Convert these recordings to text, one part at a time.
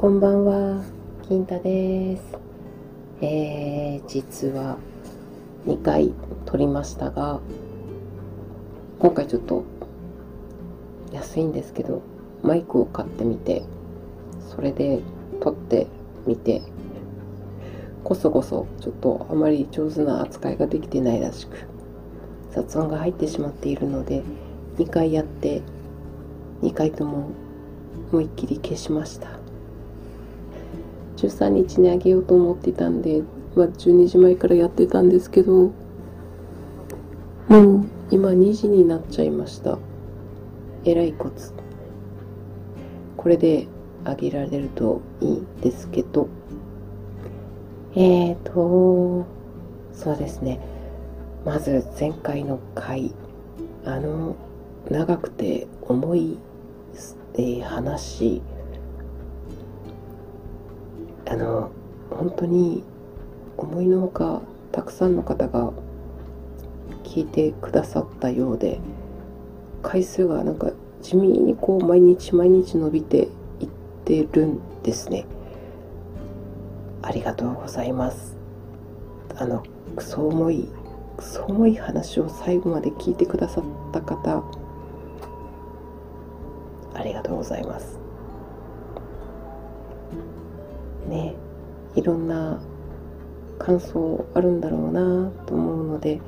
こんばんは、金太です。えー、実は2回撮りましたが、今回ちょっと安いんですけど、マイクを買ってみて、それで撮ってみて、こそこそちょっとあまり上手な扱いができてないらしく、雑音が入ってしまっているので、2回やって、2回とも思いっきり消しました。13日にあげようと思ってたんで、まあ、12時前からやってたんですけどもう今2時になっちゃいました。えらいコツこれであげられるといいんですけど。えーとそうですね。まず前回の回あの長くて重い、えー話あの本当に思いのほかたくさんの方が聞いてくださったようで回数がなんか地味にこう毎日毎日伸びていってるんですね。ありがとうございます。あのクソ重いクソ重い話を最後まで聞いてくださった方ありがとうございます。ねいろんな感想あるんだろうなと思うので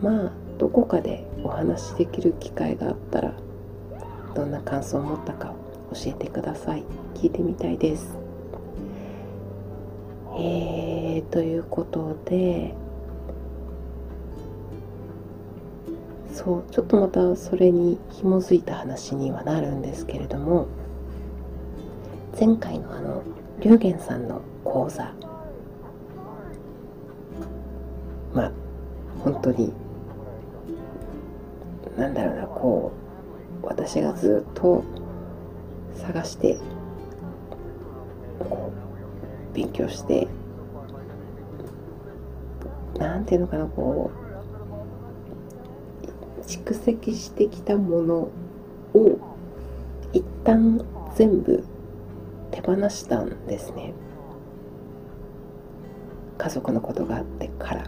まあどこかでお話しできる機会があったらどんな感想を持ったか教えてください。聞いてみたいです。えー、ということでそうちょっとまたそれに紐づいた話にはなるんですけれども前回のあの龍玄さんの講座。まあ本当になんだろうなこう私がずっと探して勉強してなんていうのかなこう蓄積してきたものを一旦全部手放したんですね。家族のことがあってから。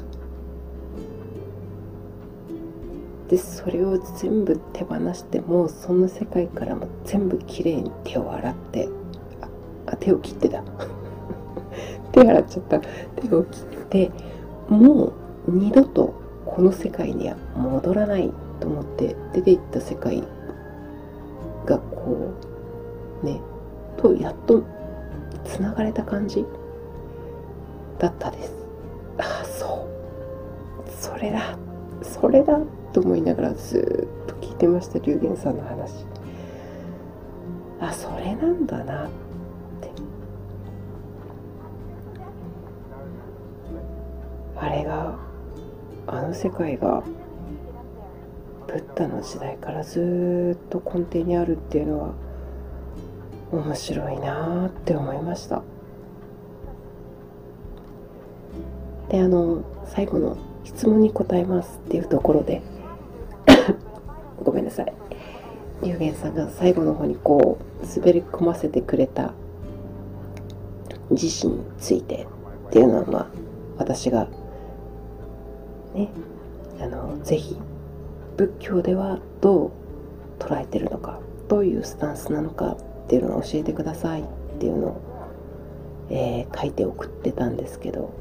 でそれを全部手放してもうその世界からも全部きれいに手を洗ってあ手を切ってた。手洗っちゃった。手を切ってもう二度とこの世界には戻らないと思って出ていった世界がこうねとやっとつながれた感じだったです。ああそう。それだ。それだと思いながらずっと聞いてました龍玄さんの話。あそれなんだなって。あれがあの世界がブッダの時代からずっと根底にあるっていうのは面白いなって思いました。であの最後の質問に答えますっていうところで ごめんなさい。龍玄さんが最後の方にこう滑り込ませてくれた自身についてっていうのはまあ私がねあのぜひ仏教ではどう捉えてるのかどういうスタンスなのかっていうのを教えてくださいっていうのを、えー書いて送ってたんですけど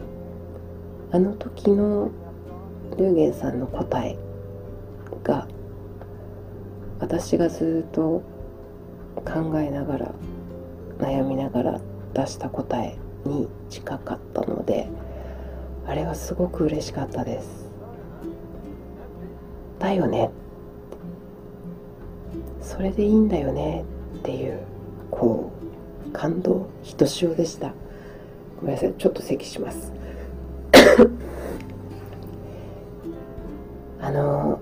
あの時の龍玄さんの答えが私がずっと考えながら悩みながら出した答えに近かったのであれはすごく嬉しかったです。だよね。それでいいんだよねっていう。こう感動ひとしおでした。ごめんなさいちょっと咳します。あの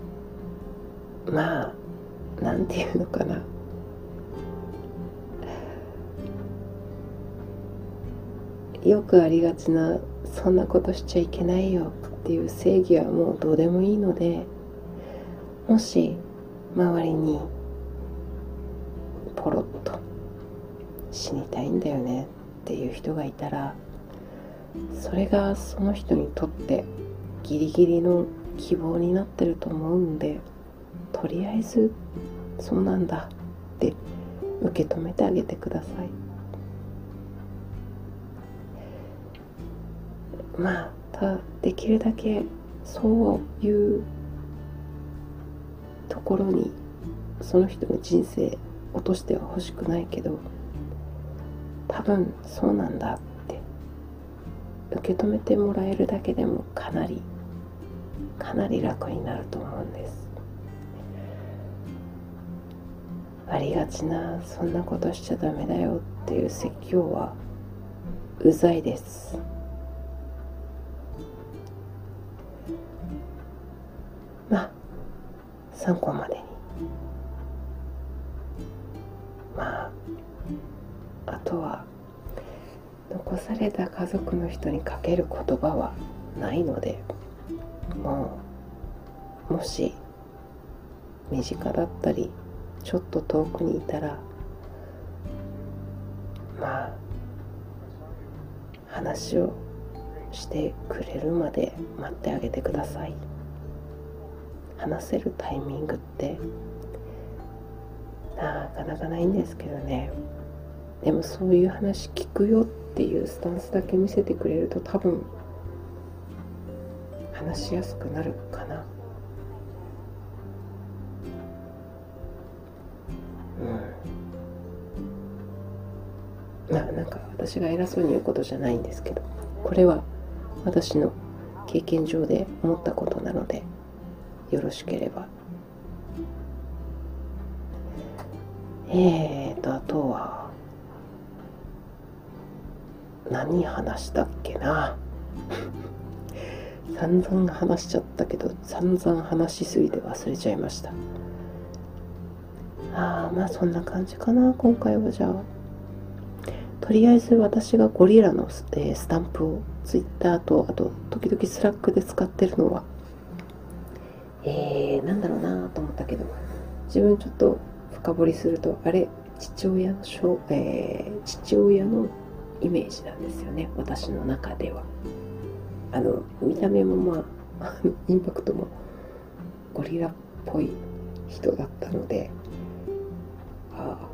まあなんていうのかな。よくありがちなそんなことしちゃいけないよっていう正義はもうどうでもいいのでもし周りにポロッと死にたいんだよねっていう人がいたらそれがその人にとってギリギリの希望になってると思うんでとりあえずそうなんだって受け止めてあげてください。まあたできるだけそういうところにその人の人生落としては欲しくないけど多分そうなんだって受け止めてもらえるだけでもかなりかなり楽になると思うんです。ありがちなそんなことしちゃダメだよっていう説教はうざいです。まあ参考までに。あとは残された家族の人にかける言葉はないのでもうもし身近だったりちょっと遠くにいたらまあ話をしてくれるまで待ってあげてください。話せるタイミングってなかなかないんですけどね。でもそういう話聞くよっていうスタンスだけ見せてくれると多分話しやすくなるかな。うん。ななんか私が偉そうに言うことじゃないんですけどこれは私の経験上で思ったことなのでよろしければ。えーとあとは何話したっけな？散々話しちゃったけど散々話しすぎて忘れちゃいました。ああまあそんな感じかな今回はじゃあ。とりあえず私がゴリラのス,、えー、スタンプをツイッターとあと時々スラックで使ってるのはえー、なんだろうなと思ったけど自分ちょっと深掘りするとあれ父親のしょ、えー、父親のイメージなんですよね私の中では。あの見た目もまあ インパクトもゴリラっぽい人だったのでああ。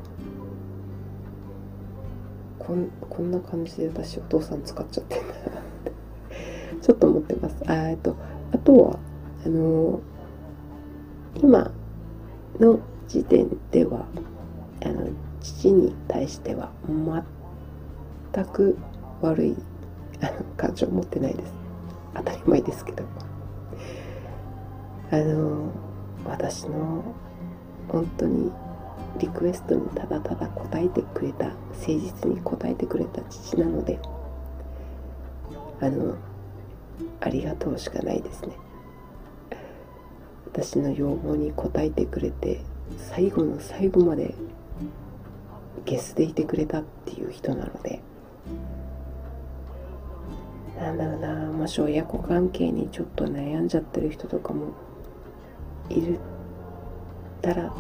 こんこんな感じで私お父さん使っちゃってんだなってちょっと思ってます。あえっとあとはあの今の時点ではあの父に対しては全く悪い感情を持ってないです。当たり前ですけど。あの私の本当にリクエストにただただ答えてくれた誠実に答えてくれた父なのであのありがとうしかないですね。私の要望に応えてくれて最後の最後までゲスでいてくれたっていう人なのでなんだろうなもし親子関係にちょっと悩んじゃってる人とかもいるたら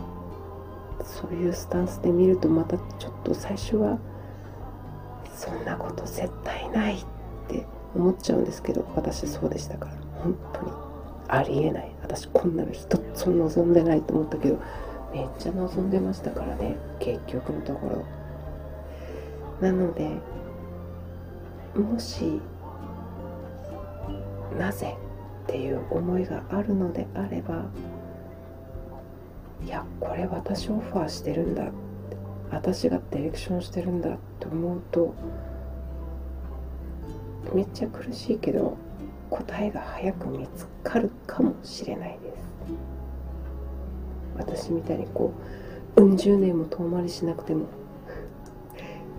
そういうスタンスで見るとまたちょっと最初はそんなこと絶対ないって思っちゃうんですけど私そうでしたから本当にありえない私こんなの一つも望んでないと思ったけどめっちゃ望んでましたからね結局のところなのでもしなぜっていう思いがあるのであればいやこれ私オファーしてるんだ私がディレクションしてるんだって思うとめっちゃ苦しいけど答えが早く見つかるかもしれないです。私みたいにこううん十年も遠回りしなくても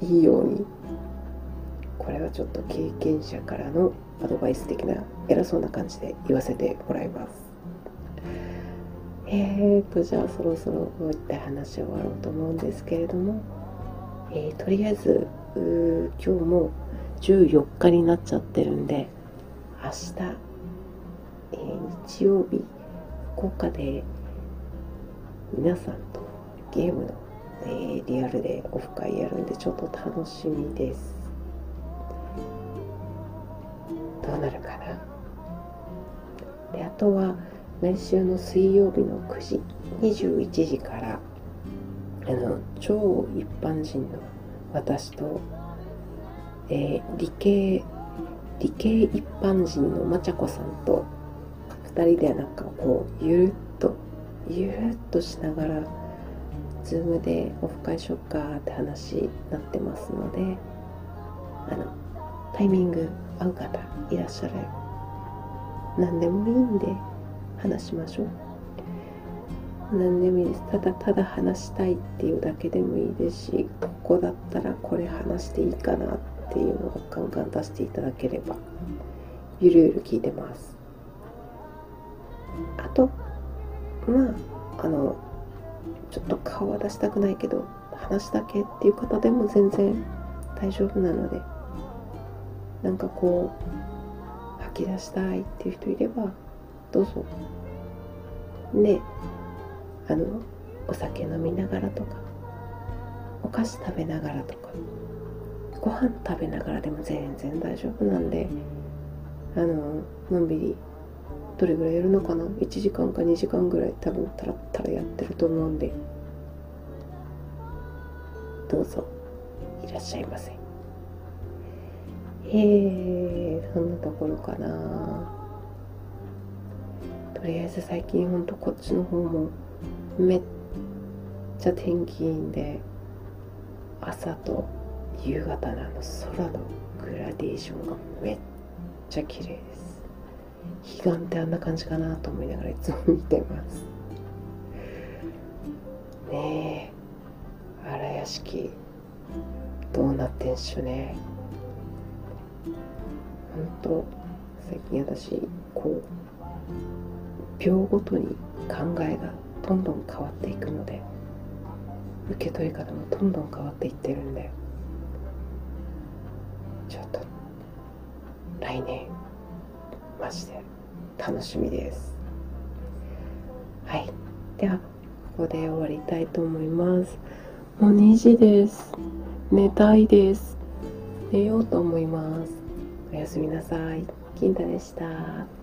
いいようにこれはちょっと経験者からのアドバイス的な偉そうな感じで言わせてもらいます。えーとじゃあそろそろこういった話終わろうと思うんですけれども、えー、とりあえず今日も14日になっちゃってるんで明日、えー、日曜日福岡で皆さんとゲームのえー、リアルでオフ会やるんでちょっと楽しみです。どうなるかな？であとは来週の水曜日の9時21時からあの超一般人の私と、えー、理系理系一般人のまちゃこさんと2人でなんかこうゆるっとゆるっとしながら Zoom でオフ会しよっかって話になってますのであのタイミング合う方いらっしゃる何でもいいんで話しましょう。何でもいいです。ただただ話したいっていうだけでもいいですしここだったらこれ話していいかなっていうのをガンガン出していただければゆるゆる聞いてます。あとまああのちょっと顔は出したくないけど話だけっていう方でも全然大丈夫なのでなんかこう吐き出したいっていう人いればどうぞ。ねあのお酒飲みながらとかお菓子食べながらとかご飯食べながらでも全然大丈夫なんであののんびりどれぐらいやるのかな？1時間か2時間ぐらい多分たらたらやってると思うんでどうぞ。いらっしゃいませ。えー、そんなところかな。とりあえず最近ほんとこっちの方もめっちゃ天気いいんで朝と夕方のあの空のグラデーションがめっちゃ綺麗です。彼岸ってあんな感じかなと思いながらいつも見てます。ねえ荒屋敷。どうなってんしょね。ほんと最近私こう秒ごとに考えがどんどん変わっていくので受け取り方もどんどん変わっていってるんでちょっと来年マジで楽しみです。はい。ではここで終わりたいと思います。もう2時です。寝たいです。寝ようと思います。おやすみなさい。金太でした。